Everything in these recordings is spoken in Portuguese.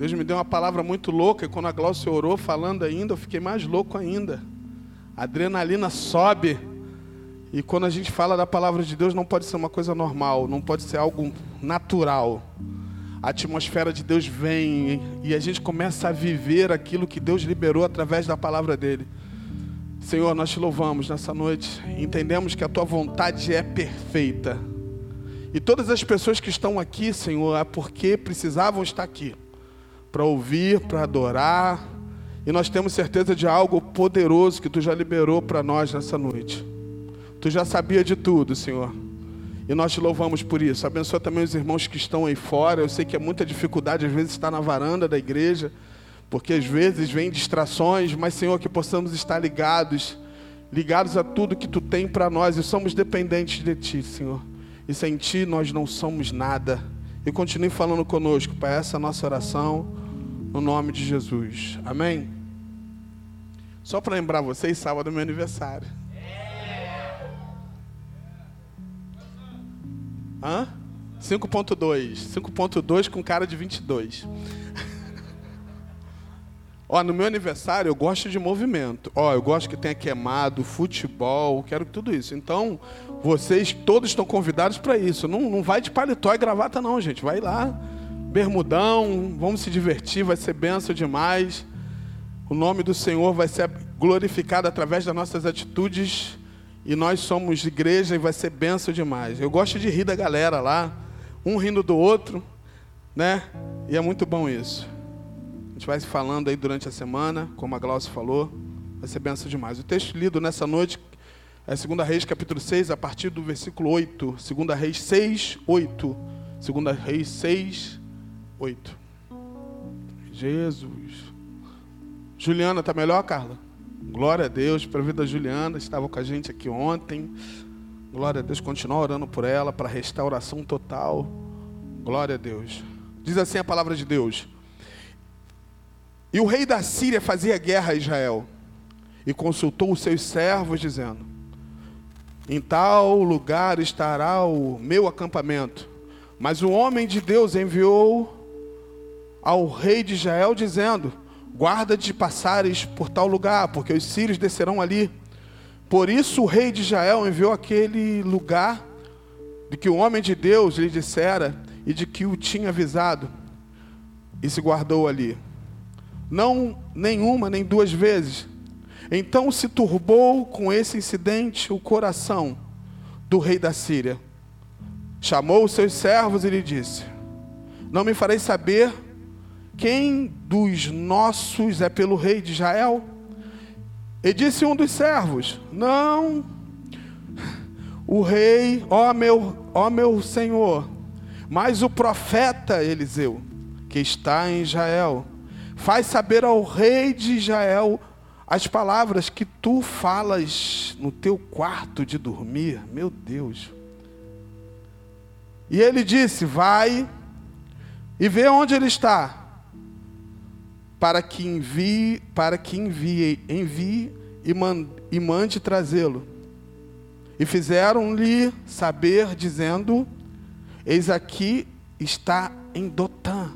Deus me deu uma palavra muito louca e quando a Glaucia orou falando ainda, eu fiquei mais louco ainda. A adrenalina sobe. E quando a gente fala da palavra de Deus, não pode ser uma coisa normal, não pode ser algo natural. A atmosfera de Deus vem e a gente começa a viver aquilo que Deus liberou através da palavra dele. Senhor, nós te louvamos nessa noite. Entendemos que a tua vontade é perfeita. E todas as pessoas que estão aqui, Senhor, é porque precisavam estar aqui para ouvir, para adorar. E nós temos certeza de algo poderoso que tu já liberou para nós nessa noite. Tu já sabia de tudo, Senhor. E nós te louvamos por isso. Abençoa também os irmãos que estão aí fora. Eu sei que é muita dificuldade, às vezes, estar na varanda da igreja, porque às vezes vem distrações, mas, Senhor, que possamos estar ligados, ligados a tudo que tu tem para nós e somos dependentes de ti, Senhor. E sem ti nós não somos nada. E continue falando conosco, para essa nossa oração, no nome de Jesus. Amém? Só para lembrar vocês, sábado é meu aniversário. Hã? 5.2. 5.2 com cara de 22. Ó, no meu aniversário eu gosto de movimento. Ó, eu gosto que tenha queimado, futebol, quero tudo isso. Então, vocês todos estão convidados para isso. Não, não vai de paletó e gravata não, gente. Vai lá, bermudão, vamos se divertir, vai ser benção demais. O nome do Senhor vai ser glorificado através das nossas atitudes. E nós somos igreja e vai ser benção demais. Eu gosto de rir da galera lá, um rindo do outro, né? E é muito bom isso gente vai se falando aí durante a semana, como a Glaucia falou. Vai ser benção demais. O texto lido nessa noite é 2 Reis, capítulo 6, a partir do versículo 8. 2 Reis 6, 8. 2 Reis 6, 8. Jesus. Juliana, tá melhor, Carla? Glória a Deus para a vida da Juliana, estava com a gente aqui ontem. Glória a Deus, continua orando por ela, para restauração total. Glória a Deus. Diz assim a palavra de Deus. E o rei da Síria fazia guerra a Israel e consultou os seus servos, dizendo: Em tal lugar estará o meu acampamento. Mas o homem de Deus enviou ao rei de Israel, dizendo: Guarda de passares por tal lugar, porque os sírios descerão ali. Por isso o rei de Israel enviou aquele lugar de que o homem de Deus lhe dissera e de que o tinha avisado, e se guardou ali não nenhuma nem duas vezes. Então se turbou com esse incidente o coração do rei da Síria. Chamou os seus servos e lhe disse: Não me farei saber quem dos nossos é pelo rei de Israel? E disse um dos servos: Não, o rei, ó meu, ó meu senhor, mas o profeta Eliseu, que está em Israel, Faz saber ao rei de Israel as palavras que tu falas no teu quarto de dormir. Meu Deus. E ele disse: Vai e vê onde ele está, para que envie, para que envie, envie e mande, e mande trazê-lo. E fizeram-lhe saber, dizendo: Eis aqui está em Dotã.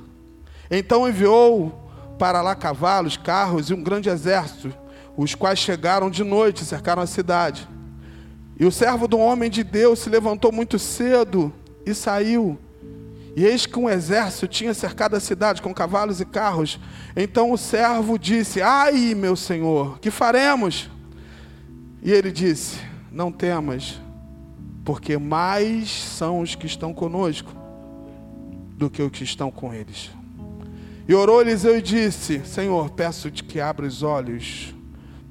Então enviou para lá cavalos, carros e um grande exército, os quais chegaram de noite e cercaram a cidade. E o servo do homem de Deus se levantou muito cedo e saiu. E eis que um exército tinha cercado a cidade com cavalos e carros. Então o servo disse: Ai, meu senhor, que faremos? E ele disse: Não temas, porque mais são os que estão conosco do que os que estão com eles. E orou Eliseu e disse: Senhor, peço-te que abra os olhos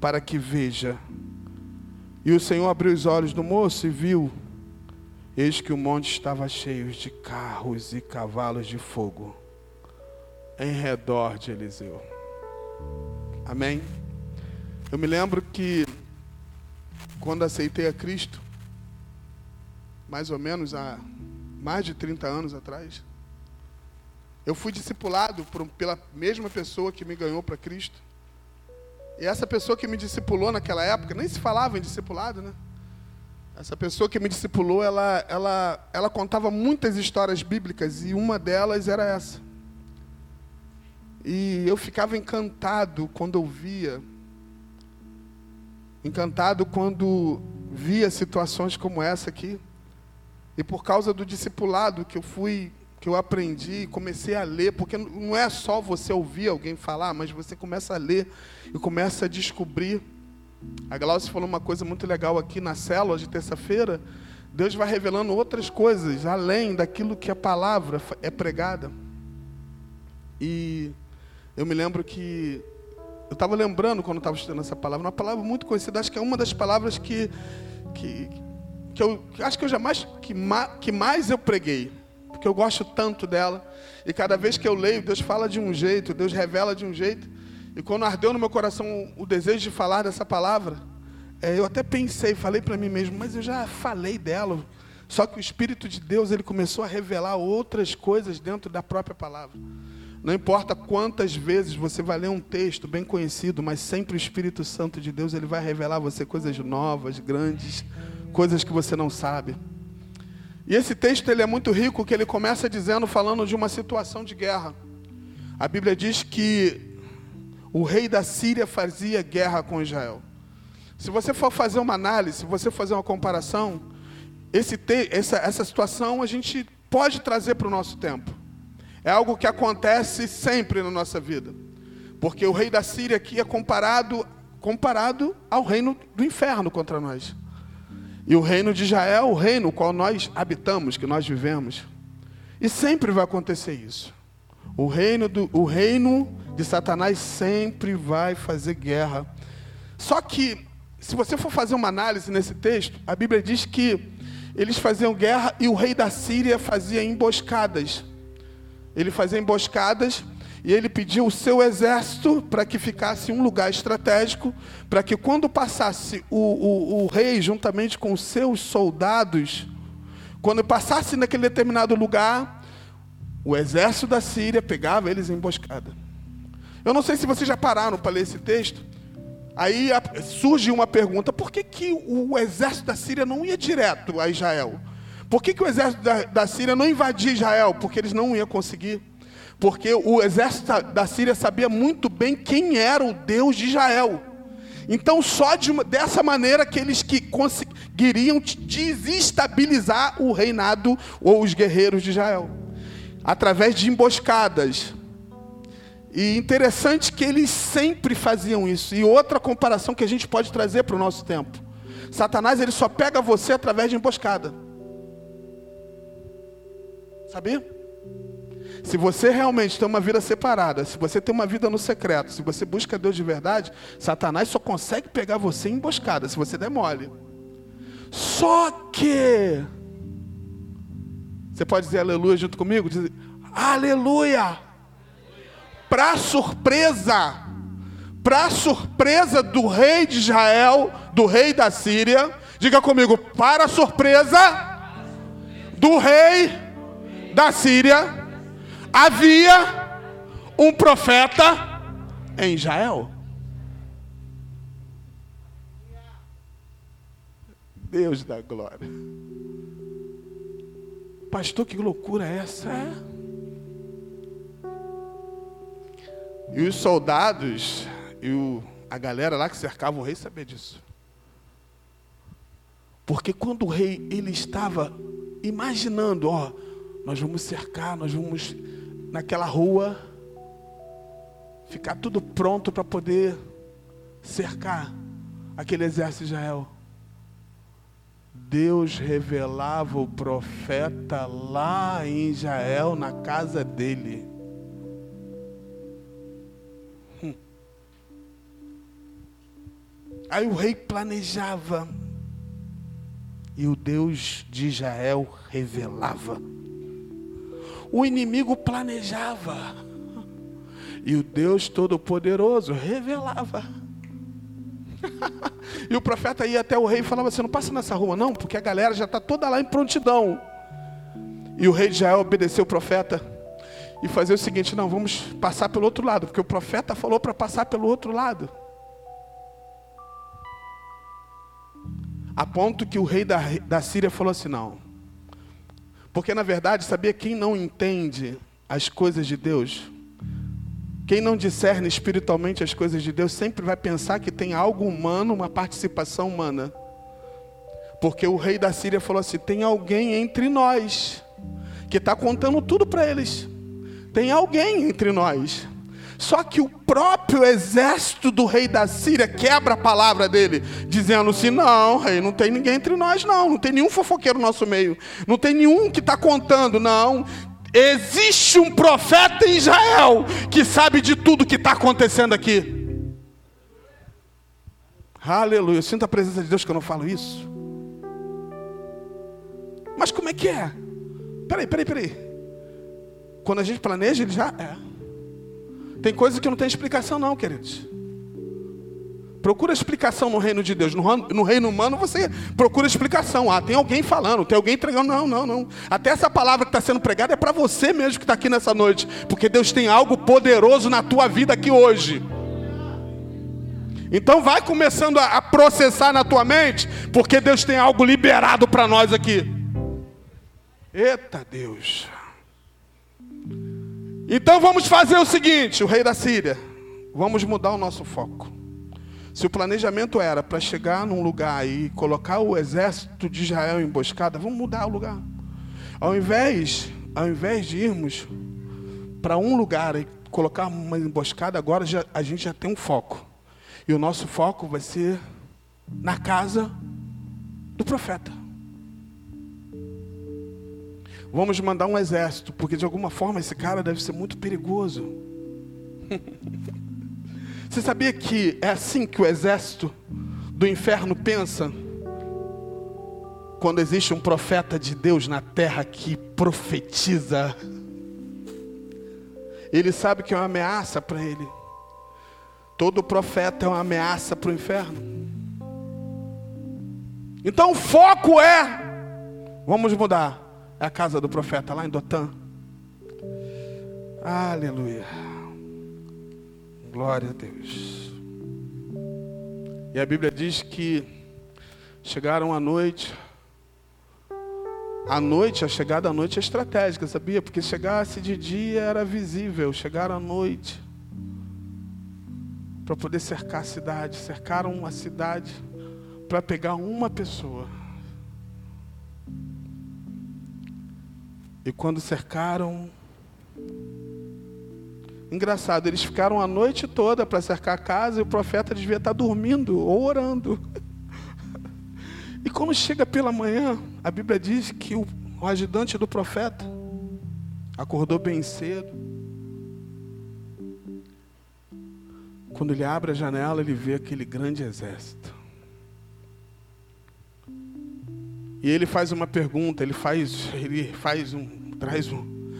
para que veja. E o Senhor abriu os olhos do moço e viu. Eis que o monte estava cheio de carros e cavalos de fogo em redor de Eliseu. Amém? Eu me lembro que quando aceitei a Cristo, mais ou menos há mais de 30 anos atrás, eu fui discipulado por, pela mesma pessoa que me ganhou para Cristo. E essa pessoa que me discipulou naquela época, nem se falava em discipulado, né? Essa pessoa que me discipulou, ela, ela, ela contava muitas histórias bíblicas e uma delas era essa. E eu ficava encantado quando eu via, encantado quando via situações como essa aqui. E por causa do discipulado que eu fui, que eu aprendi, comecei a ler, porque não é só você ouvir alguém falar, mas você começa a ler e começa a descobrir. A Glaucia falou uma coisa muito legal aqui na célula de terça-feira. Deus vai revelando outras coisas além daquilo que a palavra é pregada. E eu me lembro que eu estava lembrando quando estava estudando essa palavra, uma palavra muito conhecida, acho que é uma das palavras que, que, que eu acho que eu jamais que, que mais eu preguei, porque eu gosto tanto dela. E cada vez que eu leio, Deus fala de um jeito, Deus revela de um jeito. E quando ardeu no meu coração o desejo de falar dessa palavra, é, eu até pensei, falei para mim mesmo, mas eu já falei dela. Só que o Espírito de Deus ele começou a revelar outras coisas dentro da própria palavra. Não importa quantas vezes você vai ler um texto bem conhecido, mas sempre o Espírito Santo de Deus ele vai revelar a você coisas novas, grandes, coisas que você não sabe. E esse texto ele é muito rico, que ele começa dizendo, falando de uma situação de guerra. A Bíblia diz que o rei da Síria fazia guerra com Israel. Se você for fazer uma análise, se você fazer uma comparação, esse te, essa, essa situação a gente pode trazer para o nosso tempo. É algo que acontece sempre na nossa vida. Porque o rei da Síria aqui é comparado, comparado ao reino do inferno contra nós. E o reino de Israel, o reino no qual nós habitamos, que nós vivemos. E sempre vai acontecer isso. O reino, do, o reino de Satanás sempre vai fazer guerra. Só que, se você for fazer uma análise nesse texto, a Bíblia diz que eles faziam guerra e o rei da Síria fazia emboscadas. Ele fazia emboscadas e ele pediu o seu exército para que ficasse em um lugar estratégico, para que quando passasse o, o, o, rei juntamente com seus soldados, quando passasse naquele determinado lugar, o exército da Síria pegava eles em emboscada. Eu não sei se vocês já pararam para ler esse texto. Aí surge uma pergunta: por que, que o exército da Síria não ia direto a Israel? Por que, que o exército da, da Síria não invadia Israel? Porque eles não iam conseguir. Porque o exército da Síria sabia muito bem quem era o Deus de Israel. Então, só de uma, dessa maneira que eles que conseguiriam desestabilizar o reinado ou os guerreiros de Israel. Através de emboscadas. E interessante que eles sempre faziam isso. E outra comparação que a gente pode trazer para o nosso tempo. Satanás ele só pega você através de emboscada. Sabia? Se você realmente tem uma vida separada, se você tem uma vida no secreto, se você busca Deus de verdade, Satanás só consegue pegar você em emboscada, se você der mole. Só que. Você pode dizer aleluia junto comigo? Diz, aleluia! Para surpresa, para surpresa do rei de Israel, do rei da Síria, diga comigo, para surpresa do rei da Síria, havia um profeta em Israel. Deus da glória. Pastor, que loucura é essa? É. E os soldados e o, a galera lá que cercava o rei sabia disso. Porque quando o rei ele estava imaginando, ó, nós vamos cercar, nós vamos naquela rua ficar tudo pronto para poder cercar aquele exército de Israel. Deus revelava o profeta lá em Israel, na casa dele. Aí o rei planejava, e o Deus de Israel revelava. O inimigo planejava. E o Deus Todo-Poderoso revelava. e o profeta ia até o rei e falava assim: não passa nessa rua, não, porque a galera já está toda lá em prontidão. E o rei de Israel obedeceu o profeta e fazia o seguinte: não, vamos passar pelo outro lado, porque o profeta falou para passar pelo outro lado. A ponto que o rei da, da Síria falou assim: não, porque na verdade, sabia quem não entende as coisas de Deus? Quem não discerne espiritualmente as coisas de Deus sempre vai pensar que tem algo humano, uma participação humana. Porque o rei da Síria falou assim: tem alguém entre nós que está contando tudo para eles. Tem alguém entre nós. Só que o próprio exército do rei da Síria quebra a palavra dele, dizendo assim: não, rei, não tem ninguém entre nós, não. Não tem nenhum fofoqueiro no nosso meio. Não tem nenhum que está contando, não. Existe um profeta em Israel que sabe de tudo que está acontecendo aqui. Aleluia. Eu sinto a presença de Deus que eu não falo isso. Mas como é que é? Peraí, peraí, peraí. Quando a gente planeja, ele já é. Tem coisas que não tem explicação, não, queridos. Procura explicação no reino de Deus. No, no, reino humano você procura explicação. Ah, tem alguém falando, tem alguém entregando. Não, não, não. Até essa palavra que está sendo pregada é para você mesmo que está aqui nessa noite. Porque Deus tem algo poderoso na tua vida aqui hoje. Então vai começando a processar na tua mente, porque Deus tem algo liberado para nós aqui. Eita Deus. Então vamos fazer o seguinte, o rei da Síria. Vamos mudar o nosso foco. Se o planejamento era para chegar num lugar e colocar o exército de Israel em emboscada, vamos mudar o lugar. Ao invés, ao invés de irmos para um lugar e colocar uma emboscada, agora já, a gente já tem um foco. E o nosso foco vai ser na casa do profeta. Vamos mandar um exército, porque de alguma forma esse cara deve ser muito perigoso. Você sabia que é assim que o exército do inferno pensa? Quando existe um profeta de Deus na terra que profetiza, ele sabe que é uma ameaça para ele. Todo profeta é uma ameaça para o inferno. Então o foco é: vamos mudar. É a casa do profeta lá em Dotã. Aleluia. Glória a Deus. E a Bíblia diz que chegaram à noite. A noite, a chegada à noite é estratégica, sabia? Porque chegasse de dia era visível, chegaram à noite para poder cercar a cidade. Cercaram a cidade para pegar uma pessoa. E quando cercaram, Engraçado, eles ficaram a noite toda para cercar a casa e o profeta devia estar dormindo ou orando. E quando chega pela manhã, a Bíblia diz que o, o ajudante do profeta acordou bem cedo. Quando ele abre a janela, ele vê aquele grande exército. E ele faz uma pergunta, ele faz, ele faz um, traz um,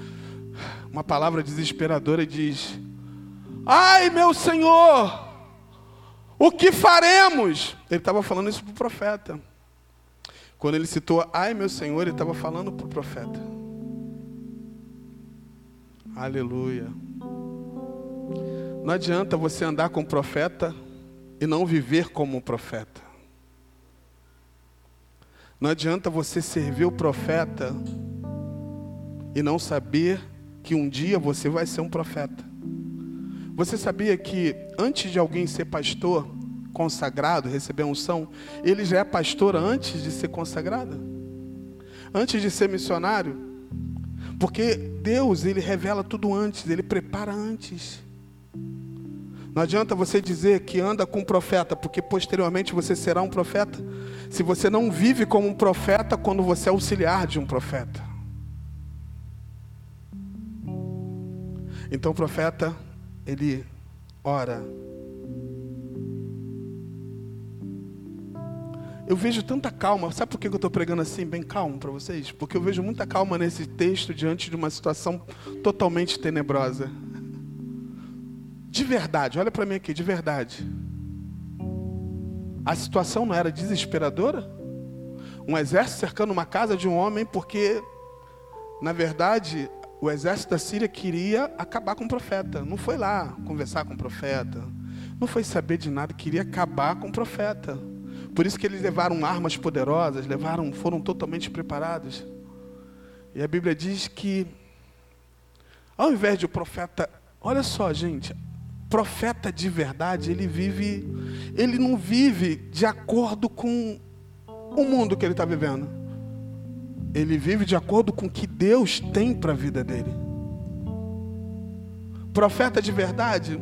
uma palavra desesperadora e diz: Ai, meu Senhor, o que faremos? Ele estava falando isso para o profeta. Quando ele citou, ai, meu Senhor, ele estava falando para o profeta. Aleluia. Não adianta você andar com o profeta e não viver como um profeta. Não adianta você servir o profeta e não saber que um dia você vai ser um profeta. Você sabia que antes de alguém ser pastor consagrado, receber unção, ele já é pastor antes de ser consagrado? Antes de ser missionário? Porque Deus, ele revela tudo antes, ele prepara antes. Não adianta você dizer que anda com um profeta, porque posteriormente você será um profeta, se você não vive como um profeta quando você é auxiliar de um profeta. Então o profeta, ele ora. Eu vejo tanta calma, sabe por que eu estou pregando assim, bem calmo para vocês? Porque eu vejo muita calma nesse texto diante de uma situação totalmente tenebrosa. De verdade, olha para mim aqui, de verdade. A situação não era desesperadora? Um exército cercando uma casa de um homem, porque, na verdade, o exército da Síria queria acabar com o profeta. Não foi lá conversar com o profeta. Não foi saber de nada, queria acabar com o profeta. Por isso que eles levaram armas poderosas, levaram, foram totalmente preparados. E a Bíblia diz que ao invés de o profeta Olha só, gente, profeta de verdade, ele vive, ele não vive de acordo com o mundo que ele está vivendo. Ele vive de acordo com o que Deus tem para a vida dele. Profeta de verdade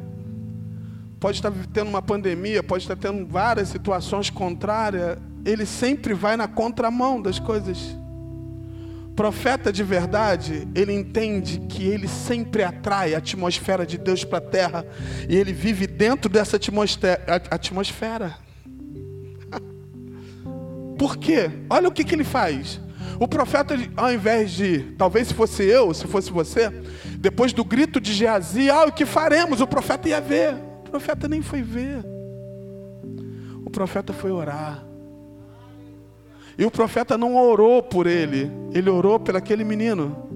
pode estar tendo uma pandemia, pode estar tendo várias situações contrárias, ele sempre vai na contramão das coisas. Profeta de verdade, ele entende que ele sempre atrai a atmosfera de Deus para a terra e ele vive dentro dessa atmosfera. Por quê? Olha o que, que ele faz. O profeta, ao invés de, talvez se fosse eu, se fosse você, depois do grito de Geazi, ah, o que faremos? O profeta ia ver. O profeta nem foi ver. O profeta foi orar. E o profeta não orou por ele, ele orou por aquele menino.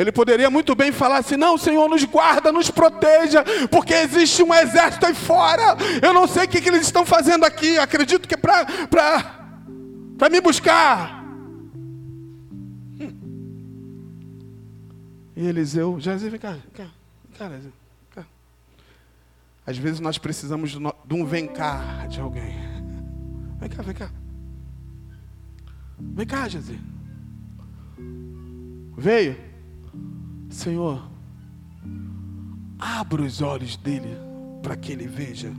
Ele poderia muito bem falar assim: não, Senhor, nos guarda, nos proteja, porque existe um exército aí fora. Eu não sei o que, que eles estão fazendo aqui. Acredito que é para me buscar. E Eliseu, Jesus, vem cá, vem cá, vem cá, Às vezes nós precisamos de um vem cá de alguém. Vem cá, vem cá. Vem cá, Jesus. Veio. Senhor, abra os olhos dele para que ele veja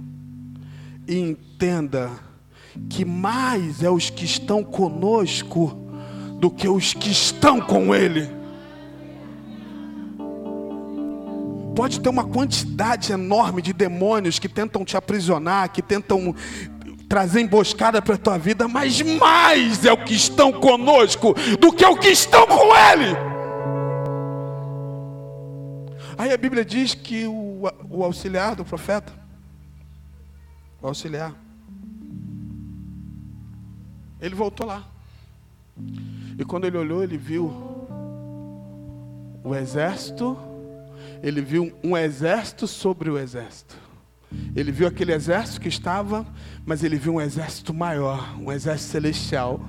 e entenda que mais é os que estão conosco do que os que estão com ele. Pode ter uma quantidade enorme de demônios que tentam te aprisionar, que tentam trazer emboscada para a tua vida, mas mais é o que estão conosco do que o que estão com Ele. Aí a Bíblia diz que o, o auxiliar do profeta, o auxiliar, ele voltou lá. E quando ele olhou, ele viu o exército, ele viu um exército sobre o exército. Ele viu aquele exército que estava, mas ele viu um exército maior, um exército celestial,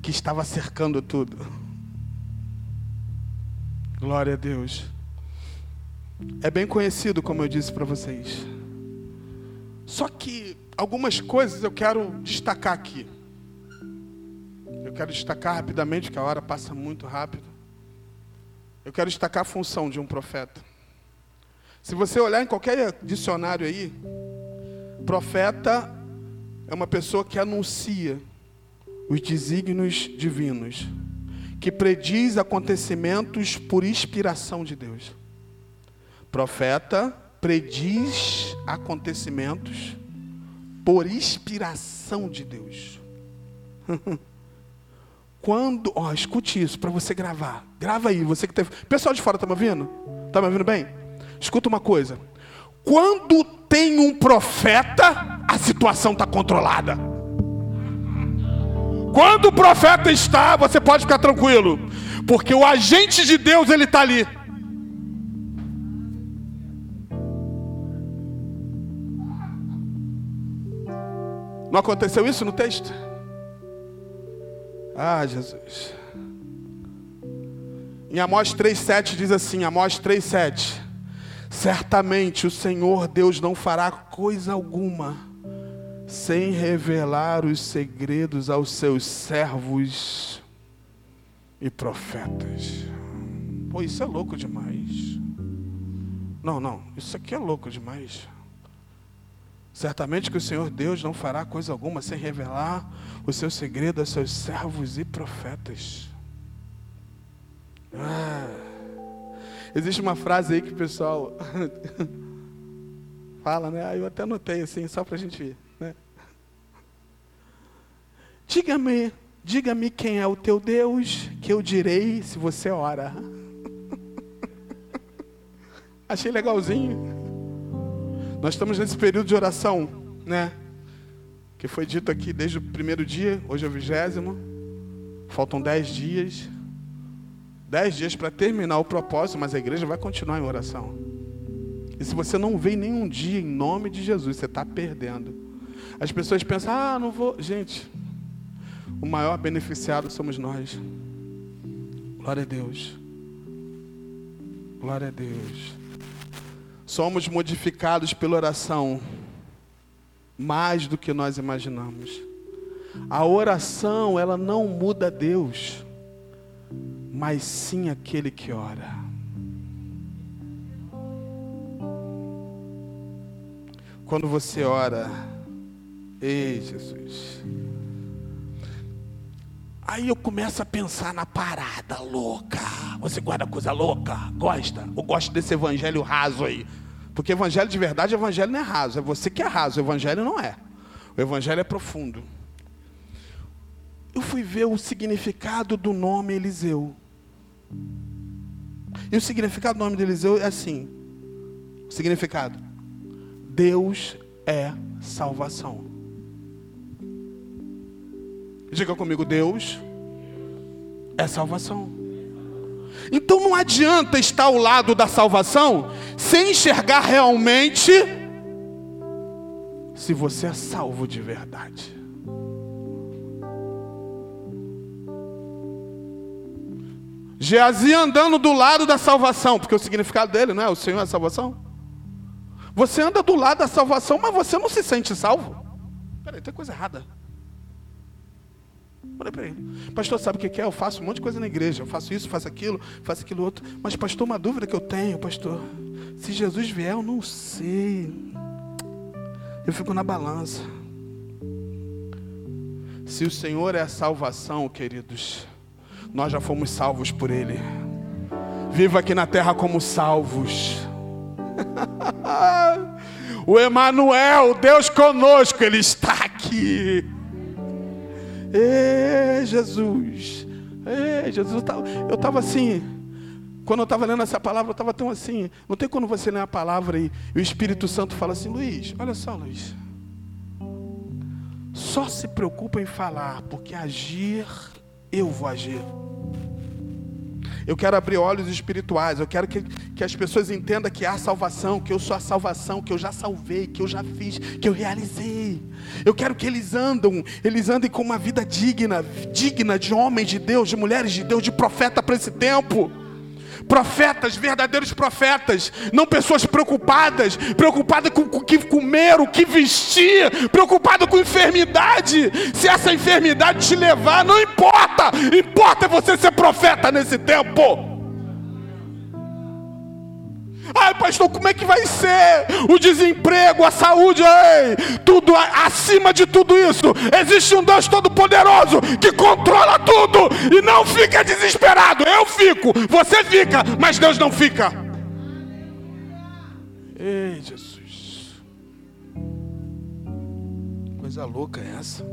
que estava cercando tudo. Glória a Deus. É bem conhecido, como eu disse para vocês. Só que algumas coisas eu quero destacar aqui. Eu quero destacar rapidamente, que a hora passa muito rápido. Eu quero destacar a função de um profeta. Se você olhar em qualquer dicionário aí, profeta é uma pessoa que anuncia os desígnios divinos, que prediz acontecimentos por inspiração de Deus. Profeta prediz acontecimentos por inspiração de Deus. Quando, ó, escute isso para você gravar. Grava aí, você que teve. Pessoal de fora tá me ouvindo? Tá me ouvindo bem? Escuta uma coisa. Quando tem um profeta, a situação está controlada. Quando o profeta está, você pode ficar tranquilo, porque o agente de Deus ele está ali. Não aconteceu isso no texto? Ah, Jesus. Em Amós 3,7 diz assim: Amós 3,7. Certamente o Senhor Deus não fará coisa alguma sem revelar os segredos aos seus servos e profetas. Pô, isso é louco demais. Não, não, isso aqui é louco demais. Certamente que o Senhor Deus não fará coisa alguma sem revelar o seu segredo aos seus servos e profetas. Ah. Existe uma frase aí que o pessoal fala, né? Eu até anotei assim, só para a gente ver. Né? Diga-me, diga-me quem é o teu Deus, que eu direi se você ora. Achei legalzinho. Nós estamos nesse período de oração, né? Que foi dito aqui desde o primeiro dia, hoje é o vigésimo. Faltam dez dias. Dez dias para terminar o propósito, mas a igreja vai continuar em oração. E se você não vem nenhum dia em nome de Jesus, você está perdendo. As pessoas pensam, ah, não vou. Gente, o maior beneficiado somos nós. Glória a Deus. Glória a Deus. Somos modificados pela oração mais do que nós imaginamos. A oração, ela não muda Deus, mas sim aquele que ora. Quando você ora, ei Jesus. Aí eu começo a pensar na parada louca. Você guarda coisa louca? Gosta? Ou gosta desse evangelho raso aí? Porque evangelho de verdade, evangelho não é raso. É você que é raso, o evangelho não é. O evangelho é profundo. Eu fui ver o significado do nome Eliseu. E o significado do nome de Eliseu é assim: significado, Deus é salvação. Diga comigo, Deus é salvação. Então não adianta estar ao lado da salvação sem enxergar realmente se você é salvo de verdade. Geazi andando do lado da salvação, porque o significado dele não é o Senhor é a salvação. Você anda do lado da salvação, mas você não se sente salvo. Peraí, tem coisa errada. Falei para ele, pastor, sabe o que é? Eu faço um monte de coisa na igreja, eu faço isso, faço aquilo, faço aquilo outro. Mas, pastor, uma dúvida que eu tenho, pastor, se Jesus vier, eu não sei. Eu fico na balança. Se o Senhor é a salvação, queridos, nós já fomos salvos por Ele. Viva aqui na terra como salvos. o Emanuel, Deus conosco, Ele está aqui. Ei, Jesus. Ei, Jesus. Eu estava assim. Quando eu estava lendo essa palavra, eu estava tão assim. Não tem quando você lê a palavra e, e o Espírito Santo fala assim: Luiz, olha só, Luiz. Só se preocupa em falar, porque agir, eu vou agir. Eu quero abrir olhos espirituais. Eu quero que, que as pessoas entendam que há salvação, que eu sou a salvação, que eu já salvei, que eu já fiz, que eu realizei. Eu quero que eles andam, eles andem com uma vida digna, digna de homens de Deus, de mulheres de Deus, de profeta para esse tempo profetas, verdadeiros profetas, não pessoas preocupadas, preocupadas com o que comer, o que vestir, preocupada com enfermidade. Se essa enfermidade te levar, não importa, importa você ser profeta nesse tempo. Ai, pastor, como é que vai ser o desemprego, a saúde? Ei, tudo acima de tudo isso, existe um Deus todo-poderoso que controla tudo e não fica desesperado. Eu fico, você fica, mas Deus não fica. Ei, Jesus. Coisa louca é essa?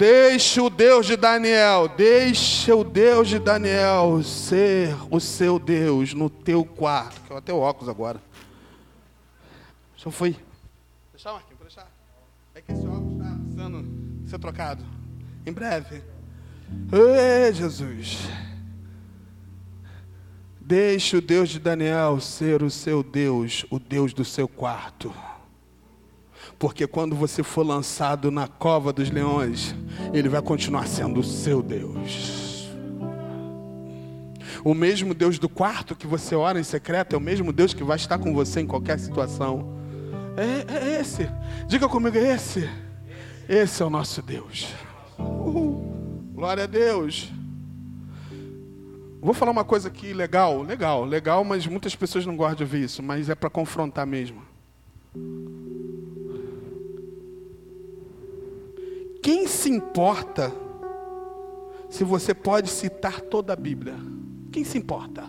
Deixe o Deus de Daniel, deixe o Deus de Daniel ser o seu Deus no teu quarto. Que eu até o óculos agora. Só foi. Deixar, Marquinhos, deixar. É que esse óculos está precisando ser trocado. Em breve. Ei, Jesus. Deixe o Deus de Daniel ser o seu Deus, o Deus do seu quarto. Porque quando você for lançado na cova dos leões, ele vai continuar sendo o seu Deus. O mesmo Deus do quarto que você ora em secreto é o mesmo Deus que vai estar com você em qualquer situação. É, é esse. Diga comigo, é esse. Esse é o nosso Deus. Uhul. Glória a Deus. Vou falar uma coisa aqui legal, legal, legal, mas muitas pessoas não gostam de ouvir isso, mas é para confrontar mesmo. Quem se importa se você pode citar toda a Bíblia? Quem se importa?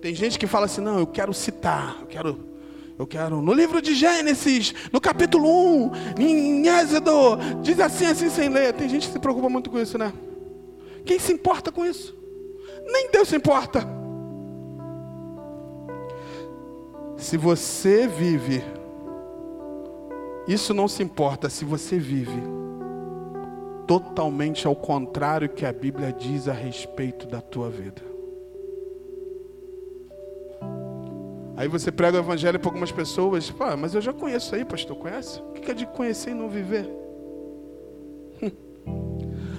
Tem gente que fala assim: não, eu quero citar, eu quero. Eu quero, no livro de Gênesis, no capítulo 1, em Êxodo, diz assim, assim, sem ler. Tem gente que se preocupa muito com isso, né? Quem se importa com isso? Nem Deus se importa. Se você vive, isso não se importa se você vive totalmente ao contrário que a Bíblia diz a respeito da tua vida. Aí você prega o evangelho para algumas pessoas, Pô, mas eu já conheço aí, pastor, conhece? O que é de conhecer e não viver?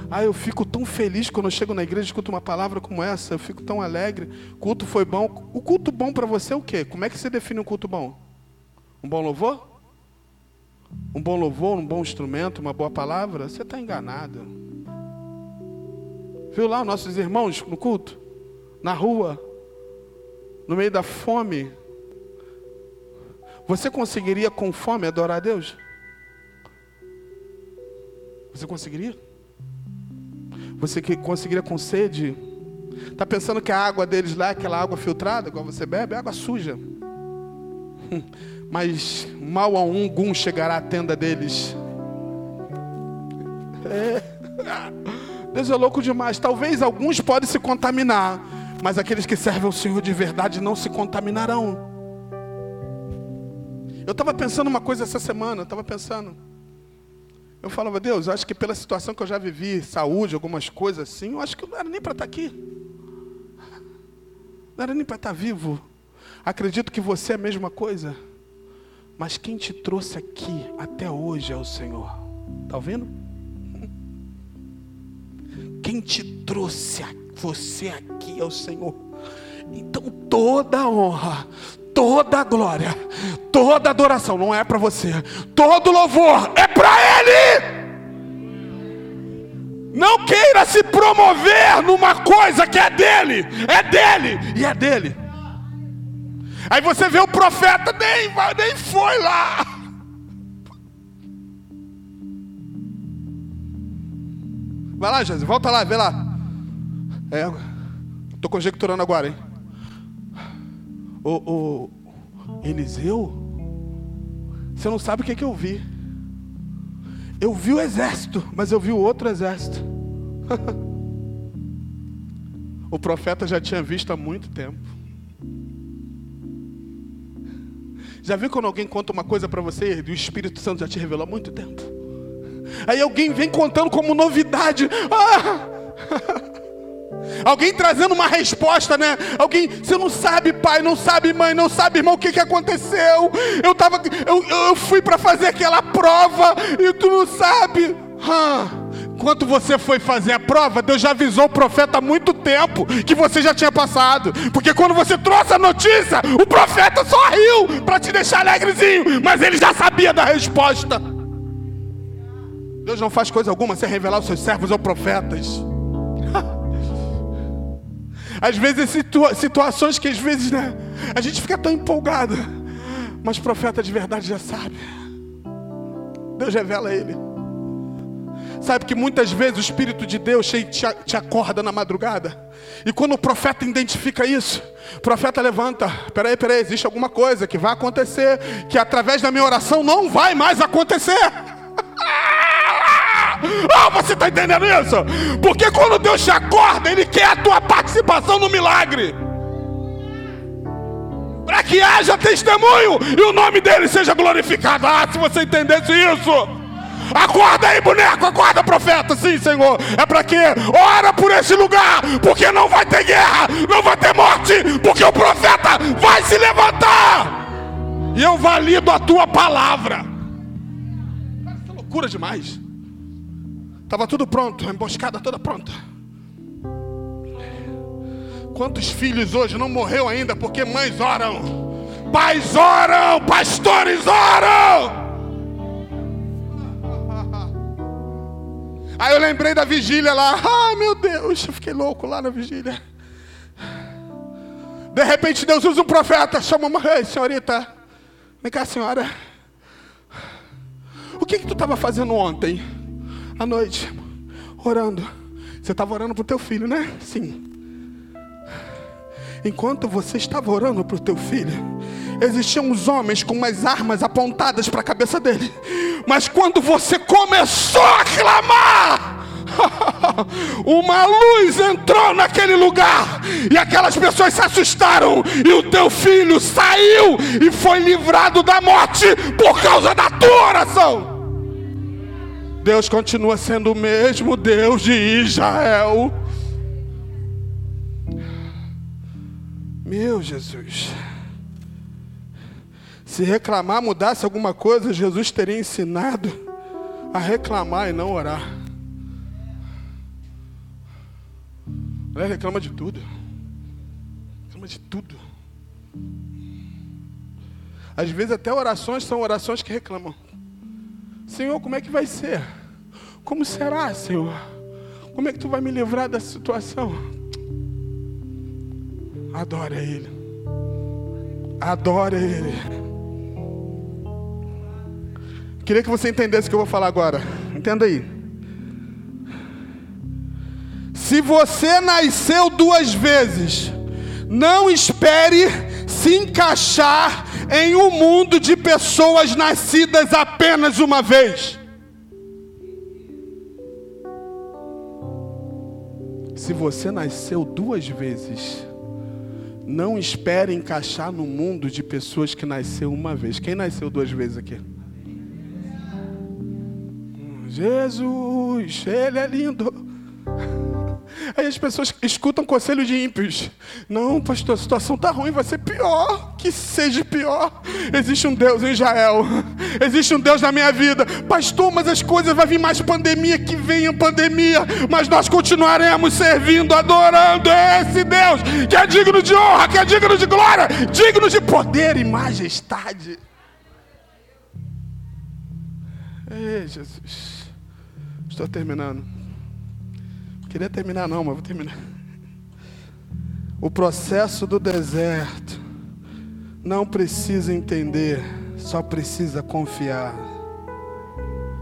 Ah, eu fico tão feliz quando eu chego na igreja e escuto uma palavra como essa. Eu fico tão alegre. O culto foi bom. O culto bom para você é o quê? Como é que você define um culto bom? Um bom louvor? Um bom louvor, um bom instrumento, uma boa palavra? Você está enganado. Viu lá os nossos irmãos no culto? Na rua? No meio da fome? Você conseguiria com fome adorar a Deus? Você conseguiria? Você que conseguiria com sede? Está pensando que a água deles lá é aquela água filtrada, igual você bebe? É água suja. Mas mal a algum chegará à tenda deles. É. Deus é louco demais. Talvez alguns podem se contaminar, mas aqueles que servem ao Senhor de verdade não se contaminarão. Eu estava pensando uma coisa essa semana, eu estava pensando. Eu falava, Deus, eu acho que pela situação que eu já vivi, saúde, algumas coisas assim, eu acho que não era nem para estar tá aqui. Não era nem para estar tá vivo. Acredito que você é a mesma coisa. Mas quem te trouxe aqui até hoje é o Senhor. Está ouvindo? Quem te trouxe você aqui é o Senhor. Então toda honra, toda glória, toda adoração não é para você, todo louvor é para Ele. Não queira se promover numa coisa que é dele, é dele e é dele. Aí você vê o profeta, nem, nem foi lá. Vai lá, Jesus, volta lá, vê lá. É, estou conjecturando agora, hein? O, o Eliseu, você não sabe o que, é que eu vi. Eu vi o exército, mas eu vi o outro exército. o profeta já tinha visto há muito tempo. Já viu quando alguém conta uma coisa para você e o Espírito Santo já te revelou há muito tempo? Aí alguém vem contando como novidade. Ah! Alguém trazendo uma resposta, né? Alguém, você não sabe, pai, não sabe, mãe, não sabe, irmão, o que, que aconteceu? Eu tava, eu, eu fui para fazer aquela prova e tu não sabe. Hum. Quando você foi fazer a prova, Deus já avisou o profeta há muito tempo que você já tinha passado. Porque quando você trouxe a notícia, o profeta só riu para te deixar alegrezinho, mas ele já sabia da resposta. Deus não faz coisa alguma sem revelar os seus servos ou profetas. Às vezes situa situações que às vezes né, a gente fica tão empolgado, mas profeta de verdade já sabe. Deus revela ele. Sabe que muitas vezes o Espírito de Deus te, acorda na madrugada. E quando o profeta identifica isso, o profeta levanta. Peraí, peraí, existe alguma coisa que vai acontecer, que através da minha oração não vai mais acontecer. Ah, você está entendendo isso? Porque quando Deus te acorda, Ele quer a tua participação no milagre. Para que haja testemunho e o nome dele seja glorificado. Ah, se você entendesse isso. Acorda aí, boneco, acorda, profeta. Sim, Senhor. É para quê? Ora por esse lugar, porque não vai ter guerra, não vai ter morte, porque o profeta vai se levantar. E eu valido a tua palavra. Isso é loucura demais. Estava tudo pronto, a emboscada toda pronta. Quantos filhos hoje não morreu ainda porque mães oram, pais oram, pastores oram. Aí eu lembrei da vigília lá. Ah, meu Deus, eu fiquei louco lá na vigília. De repente Deus usa um profeta, chama uma senhorita. Vem cá, senhora. O que que tu estava fazendo ontem? À noite, orando. Você estava orando para o teu filho, né? Sim. Enquanto você estava orando para o teu filho, existiam os homens com umas armas apontadas para a cabeça dele. Mas quando você começou a clamar, uma luz entrou naquele lugar e aquelas pessoas se assustaram e o teu filho saiu e foi livrado da morte por causa da tua oração. Deus continua sendo o mesmo Deus de Israel. Meu Jesus. Se reclamar mudasse alguma coisa, Jesus teria ensinado a reclamar e não orar. Reclama de tudo. Reclama de tudo. Às vezes até orações são orações que reclamam. Senhor, como é que vai ser? Como será, Senhor? Como é que tu vai me livrar dessa situação? Adora Ele. Adora Ele. Queria que você entendesse o que eu vou falar agora. Entenda aí. Se você nasceu duas vezes, não espere se encaixar em um mundo de pessoas nascidas apenas uma vez. Se você nasceu duas vezes, não espere encaixar no mundo de pessoas que nasceu uma vez. Quem nasceu duas vezes aqui? Jesus, Ele é lindo. Aí as pessoas escutam conselho de ímpios. Não, pastor, a situação está ruim, vai ser pior. Que seja pior. Existe um Deus em Israel. Existe um Deus na minha vida. Pastor, mas as coisas vai vir mais pandemia, que venha pandemia. Mas nós continuaremos servindo, adorando esse Deus que é digno de honra, que é digno de glória, digno de poder e majestade. Ei, Jesus. Estou terminando. Queria terminar não, mas vou terminar. O processo do deserto não precisa entender, só precisa confiar.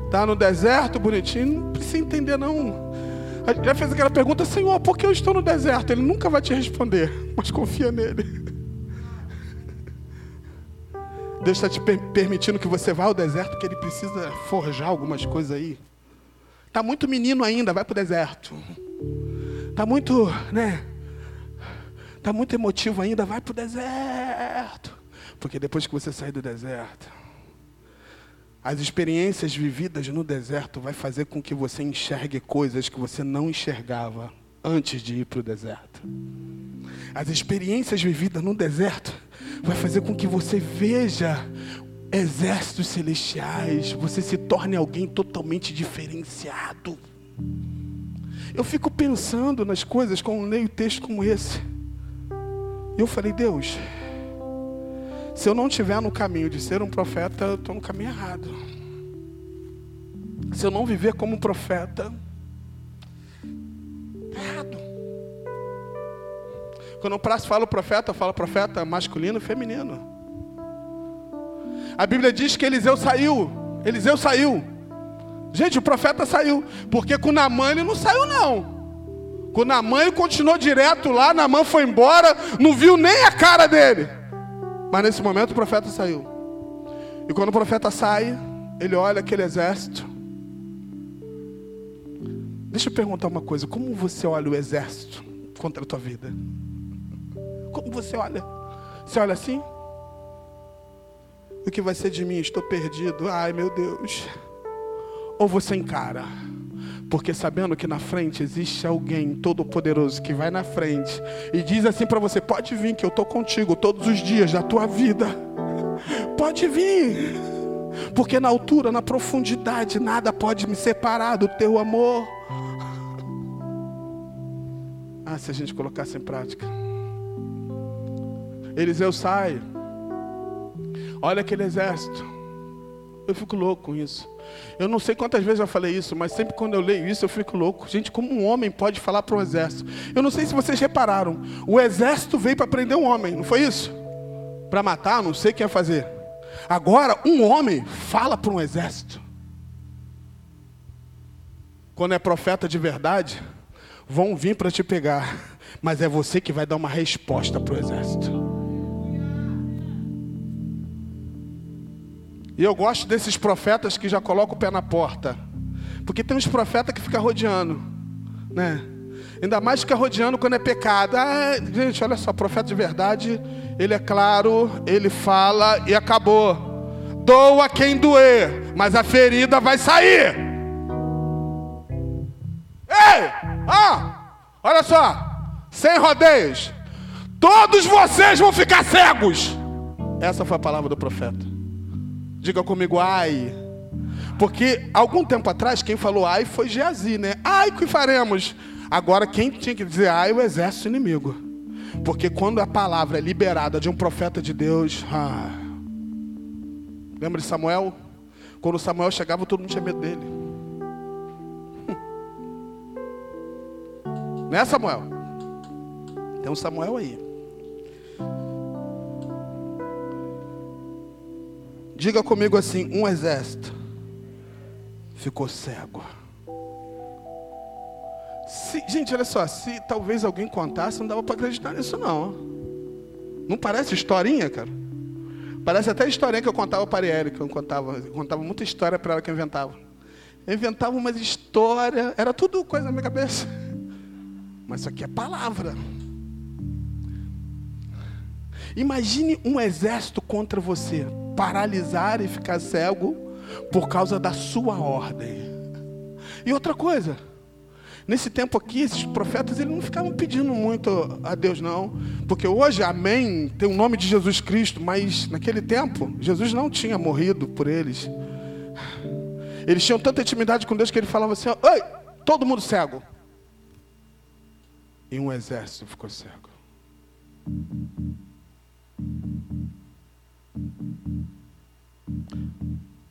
Tá no deserto, bonitinho, não precisa entender não. Já fez aquela pergunta, Senhor, por que eu estou no deserto? Ele nunca vai te responder, mas confia nele. Deus está te permitindo que você vá ao deserto, porque Ele precisa forjar algumas coisas aí. Está muito menino ainda, vai para o deserto. Está muito, né? Está muito emotivo ainda, vai para o deserto. Porque depois que você sair do deserto, as experiências vividas no deserto vai fazer com que você enxergue coisas que você não enxergava antes de ir para o deserto. As experiências vividas no deserto vai fazer com que você veja exércitos celestiais, você se torne alguém totalmente diferenciado. Eu fico pensando nas coisas quando leio texto como esse. E eu falei, Deus, se eu não estiver no caminho de ser um profeta, eu estou no caminho errado. Se eu não viver como profeta, errado. Quando eu falo profeta, eu falo profeta masculino e feminino. A Bíblia diz que Eliseu saiu. Eliseu saiu. Gente, o profeta saiu. Porque com Namã ele não saiu, não. Com Namã ele continuou direto lá. Namã foi embora. Não viu nem a cara dele. Mas nesse momento o profeta saiu. E quando o profeta sai, ele olha aquele exército. Deixa eu perguntar uma coisa: como você olha o exército contra a tua vida? Como você olha? Você olha assim? O que vai ser de mim? Estou perdido. Ai, meu Deus. Ou você encara, porque sabendo que na frente existe alguém todo-poderoso que vai na frente e diz assim para você: pode vir, que eu estou contigo todos os dias da tua vida. Pode vir, porque na altura, na profundidade, nada pode me separar do teu amor. Ah, se a gente colocasse em prática. Eliseu sai Olha aquele exército. Eu fico louco com isso. Eu não sei quantas vezes eu falei isso, mas sempre quando eu leio isso eu fico louco. Gente, como um homem pode falar para um exército? Eu não sei se vocês repararam. O exército veio para prender um homem, não foi isso? Para matar, não sei o que ia fazer. Agora, um homem fala para um exército. Quando é profeta de verdade, vão vir para te pegar, mas é você que vai dar uma resposta para o exército. E eu gosto desses profetas que já colocam o pé na porta. Porque tem uns profetas que ficam rodeando, né? Ainda mais fica rodeando quando é pecado. Ah, gente, olha só, profeta de verdade, ele é claro, ele fala e acabou. Doa quem doer, mas a ferida vai sair. Ei! Ah! Olha só, sem rodeios. Todos vocês vão ficar cegos. Essa foi a palavra do profeta. Diga comigo, ai. Porque algum tempo atrás, quem falou ai foi Geazi, né? Ai, que faremos? Agora, quem tinha que dizer ai, o exército inimigo. Porque quando a palavra é liberada de um profeta de Deus. Ah, lembra de Samuel? Quando Samuel chegava, todo mundo tinha medo dele. Né, Samuel? Tem um Samuel aí. Diga comigo assim: um exército ficou cego. Se, gente, olha só, se talvez alguém contasse, não dava para acreditar nisso, não. Não parece historinha, cara? Parece até historinha que eu contava para a que eu contava, eu contava muita história para ela que eu inventava. Eu inventava umas histórias, era tudo coisa na minha cabeça. Mas isso aqui é palavra. Imagine um exército contra você, paralisar e ficar cego por causa da sua ordem. E outra coisa, nesse tempo aqui, esses profetas eles não ficavam pedindo muito a Deus, não. Porque hoje, amém, tem o nome de Jesus Cristo, mas naquele tempo, Jesus não tinha morrido por eles. Eles tinham tanta intimidade com Deus que ele falava assim: Oi, todo mundo cego. E um exército ficou cego.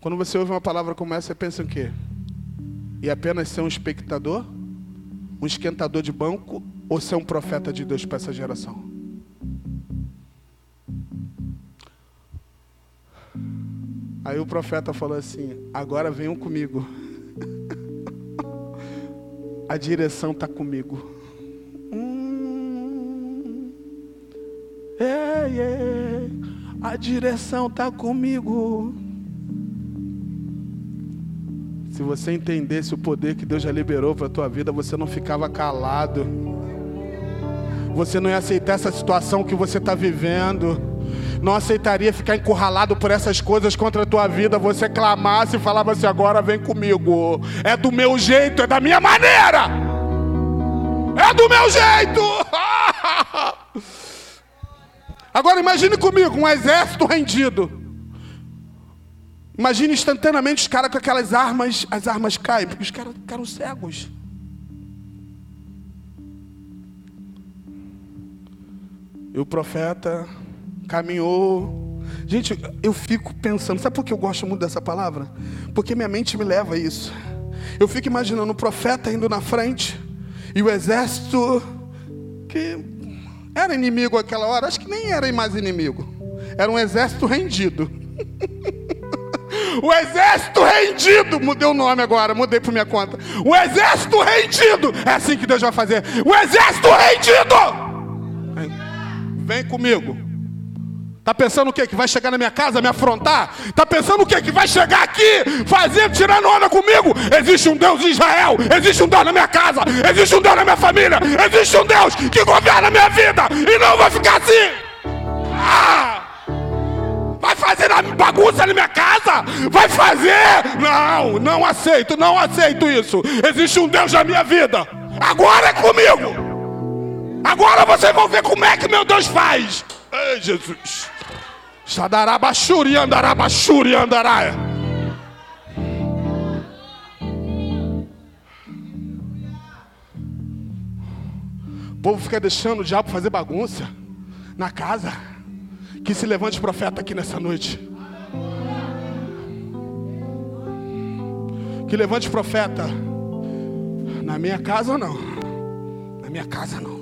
Quando você ouve uma palavra como essa, você pensa em quê? E apenas ser um espectador? Um esquentador de banco? Ou ser um profeta de Deus para essa geração? Aí o profeta falou assim: Agora venham comigo. A direção está comigo. Hum, é, é, a direção está comigo. Se você entendesse o poder que Deus já liberou para a tua vida, você não ficava calado. Você não ia aceitar essa situação que você está vivendo. Não aceitaria ficar encurralado por essas coisas contra a tua vida. Você clamasse e falava assim: agora vem comigo. É do meu jeito, é da minha maneira. É do meu jeito. Agora imagine comigo um exército rendido. Imagine instantaneamente os caras com aquelas armas, as armas caem, porque os caras ficaram cegos. E o profeta caminhou. Gente, eu fico pensando, sabe por que eu gosto muito dessa palavra? Porque minha mente me leva a isso. Eu fico imaginando o profeta indo na frente e o exército que era inimigo aquela hora, acho que nem era mais inimigo. Era um exército rendido. O exército rendido, mudei o nome agora, mudei para minha conta. O exército rendido, é assim que Deus vai fazer. O exército rendido, vem, vem comigo. Tá pensando o quê? Que vai chegar na minha casa me afrontar? Tá pensando o quê? Que vai chegar aqui fazer, tirando onda comigo? Existe um Deus em Israel, existe um Deus na minha casa, existe um Deus na minha família, existe um Deus que governa a minha vida e não vai ficar assim. Ah! Vai fazer bagunça na minha casa? Vai fazer? Não, não aceito, não aceito isso. Existe um Deus na minha vida. Agora é comigo. Agora vocês vão ver como é que meu Deus faz. Ei, Jesus. Xadarabachuri, andarabachuri, andará. O povo fica deixando o diabo fazer bagunça na casa. Que se levante profeta aqui nessa noite. Que levante profeta. Na minha casa não. Na minha casa não.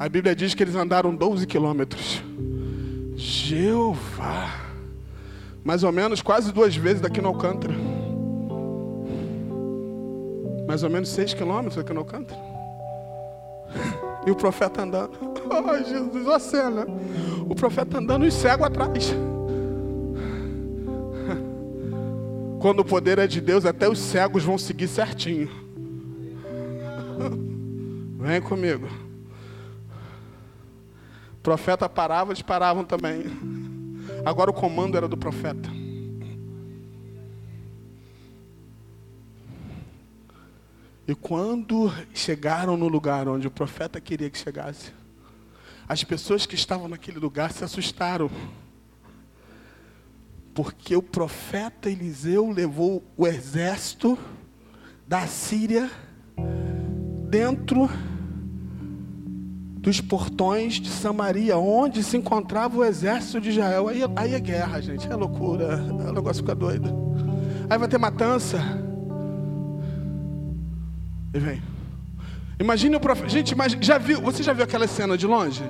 A Bíblia diz que eles andaram 12 quilômetros. Jeová. Mais ou menos quase duas vezes daqui no Alcântara. Mais ou menos seis quilômetros daqui no Alcântara. E o profeta andando. Oh, Jesus, olha a cena. O profeta andando e cego atrás. Quando o poder é de Deus, até os cegos vão seguir certinho. Vem comigo. O profeta parava, eles paravam também. Agora o comando era do profeta. E quando chegaram no lugar onde o profeta queria que chegasse, as pessoas que estavam naquele lugar se assustaram. Porque o profeta Eliseu levou o exército da Síria, dentro dos portões de Samaria, onde se encontrava o exército de Israel. Aí, aí é guerra, gente, é loucura, o negócio fica doido. Aí vai ter matança. E vem. Imagine o profeta. Gente, imagine, já viu, você já viu aquela cena de longe?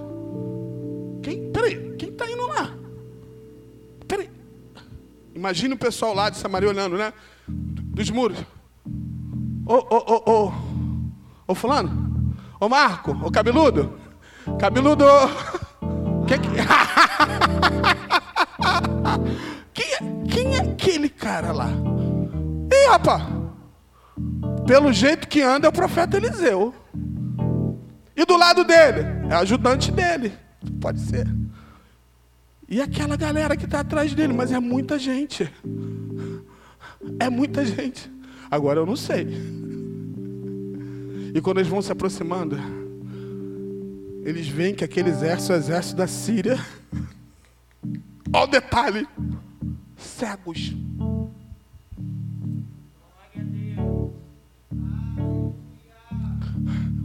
Quem? Peraí, quem está indo lá? Peraí. Imagine o pessoal lá de Samaria olhando, né? Dos muros. Ô, ô, ô, ô. Ô, fulano. Ô, Marco. Ô, cabeludo. Cabeludo. Que que... quem, é, quem é aquele cara lá? Ih, rapaz. Pelo jeito que anda é o profeta Eliseu. E do lado dele, é ajudante dele. Pode ser. E aquela galera que está atrás dele, mas é muita gente. É muita gente. Agora eu não sei. E quando eles vão se aproximando, eles veem que aquele exército é o exército da Síria. Olha o detalhe: cegos.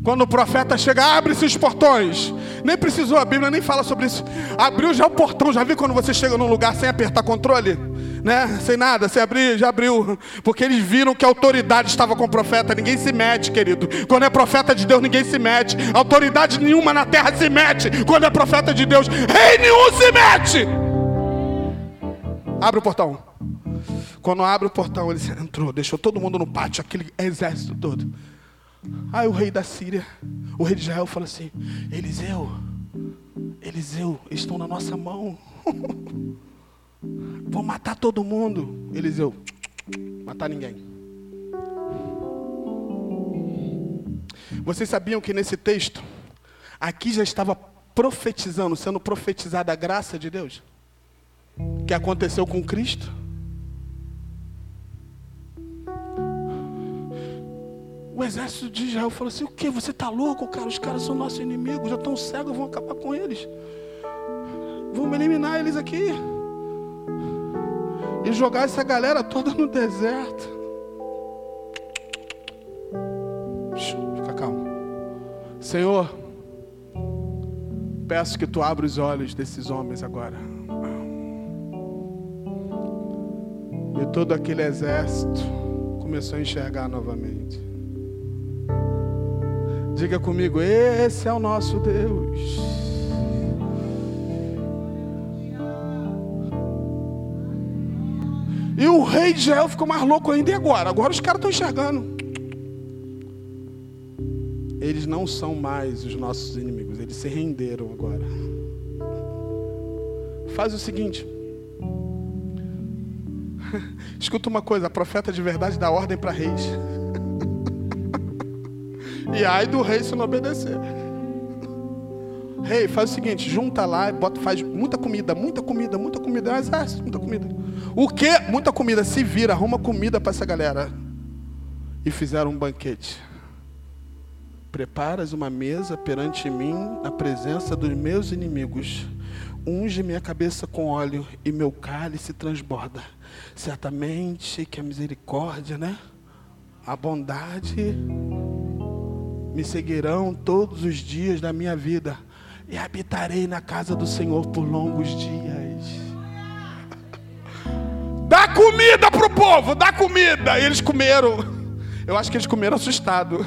Quando o profeta chega, abre-se os portões. Nem precisou a Bíblia, nem fala sobre isso. Abriu já o portão. Já viu quando você chega num lugar sem apertar controle? Né? Sem nada, sem abrir, já abriu. Porque eles viram que a autoridade estava com o profeta. Ninguém se mete, querido. Quando é profeta de Deus, ninguém se mete. Autoridade nenhuma na terra se mete. Quando é profeta de Deus, rei nenhum se mete. Abre o portão. Quando abre o portão, ele entrou, deixou todo mundo no pátio, aquele exército todo. Aí o rei da Síria, o rei de Israel, fala assim: Eliseu, Eliseu, estão na nossa mão. Vão matar todo mundo. Eliseu, matar ninguém. Vocês sabiam que nesse texto, aqui já estava profetizando, sendo profetizada a graça de Deus? Que aconteceu com Cristo? O exército de Israel falou assim: O que? Você está louco, cara? Os caras são nossos inimigos, já estão cegos, vão acabar com eles. Vamos eliminar eles aqui. E jogar essa galera toda no deserto. Fica calmo. Senhor, peço que tu abra os olhos desses homens agora. E todo aquele exército começou a enxergar novamente. Diga comigo, esse é o nosso Deus. E o rei de Israel ficou mais louco ainda. E agora? Agora os caras estão enxergando. Eles não são mais os nossos inimigos. Eles se renderam agora. Faz o seguinte. Escuta uma coisa: a profeta de verdade dá ordem para reis. E ai do rei se não obedecer. Rei, faz o seguinte, junta lá bota, faz muita comida, muita comida, muita comida. É um exército, muita comida. O que? Muita comida. Se vira, arruma comida para essa galera. E fizeram um banquete. Preparas uma mesa perante mim, na presença dos meus inimigos. Unge minha cabeça com óleo e meu cálice transborda. Certamente que a misericórdia, né? A bondade me seguirão todos os dias da minha vida e habitarei na casa do Senhor por longos dias. Dá comida para o povo, dá comida. E eles comeram. Eu acho que eles comeram assustado.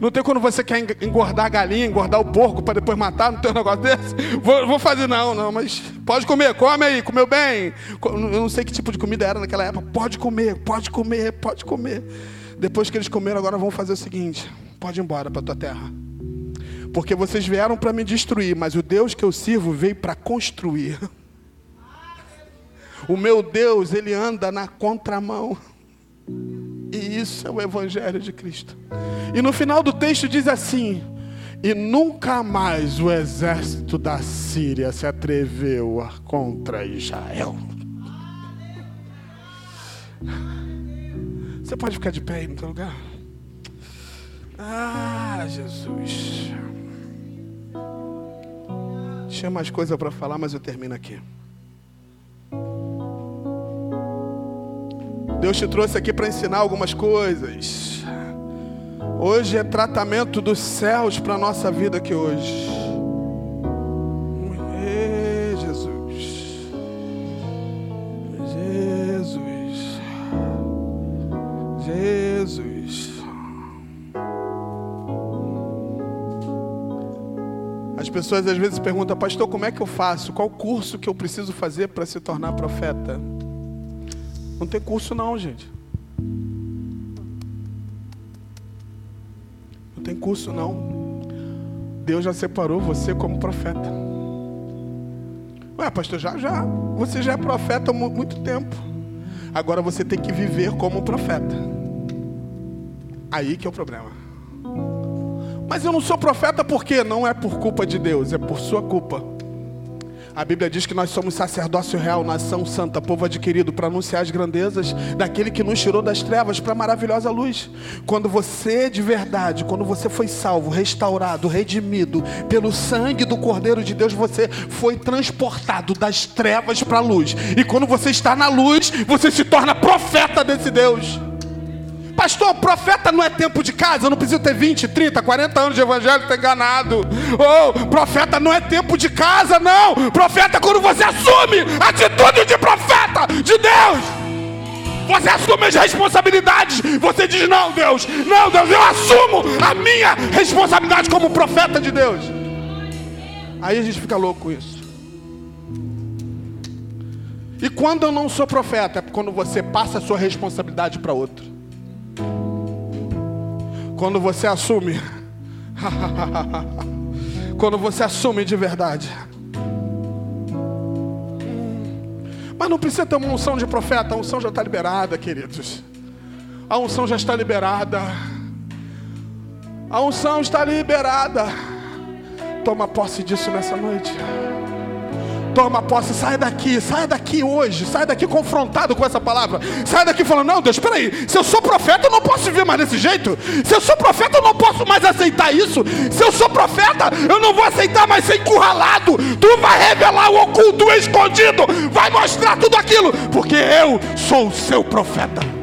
Não tem quando você quer engordar a galinha, engordar o porco para depois matar, não tem um negócio desse? Vou, vou, fazer não, não, mas pode comer, come aí, comeu bem. Eu não sei que tipo de comida era naquela época. Pode comer, pode comer, pode comer. Depois que eles comeram, agora vão fazer o seguinte: pode ir embora para tua terra. Porque vocês vieram para me destruir, mas o Deus que eu sirvo veio para construir. O meu Deus, ele anda na contramão. E isso é o evangelho de Cristo. E no final do texto diz assim: E nunca mais o exército da Síria se atreveu contra Israel. Você pode ficar de pé aí no teu lugar? Ah, Jesus. Tinha mais coisa para falar, mas eu termino aqui. Deus te trouxe aqui para ensinar algumas coisas. Hoje é tratamento dos céus para a nossa vida aqui hoje. Jesus. Jesus. Jesus. As pessoas às vezes perguntam, pastor, como é que eu faço? Qual curso que eu preciso fazer para se tornar profeta? Não tem curso não, gente. Não tem curso não. Deus já separou você como profeta. Ué, pastor, já, já. Você já é profeta há muito tempo. Agora você tem que viver como profeta. Aí que é o problema. Mas eu não sou profeta porque não é por culpa de Deus, é por sua culpa. A Bíblia diz que nós somos sacerdócio real, nação santa, povo adquirido, para anunciar as grandezas daquele que nos tirou das trevas para a maravilhosa luz. Quando você de verdade, quando você foi salvo, restaurado, redimido pelo sangue do Cordeiro de Deus, você foi transportado das trevas para a luz. E quando você está na luz, você se torna profeta desse Deus. Pastor, profeta não é tempo de casa, eu não preciso ter 20, 30, 40 anos de evangelho, estar enganado. Oh, profeta não é tempo de casa, não. Profeta é quando você assume a atitude de profeta de Deus. Você assume as responsabilidades. Você diz: Não, Deus, não, Deus, eu assumo a minha responsabilidade como profeta de Deus. Aí a gente fica louco com isso. E quando eu não sou profeta, é quando você passa a sua responsabilidade para outro. Quando você assume. Quando você assume de verdade. Mas não precisa ter uma unção de profeta, a unção já está liberada, queridos. A unção já está liberada. A unção está liberada. Toma posse disso nessa noite. Toma posse, sai daqui, sai daqui hoje, sai daqui confrontado com essa palavra. Sai daqui falando: Não, Deus, espera aí. Se eu sou profeta, eu não posso viver mais desse jeito. Se eu sou profeta, eu não posso mais aceitar isso. Se eu sou profeta, eu não vou aceitar mais ser encurralado. Tu vai revelar o oculto, o escondido, vai mostrar tudo aquilo, porque eu sou o seu profeta.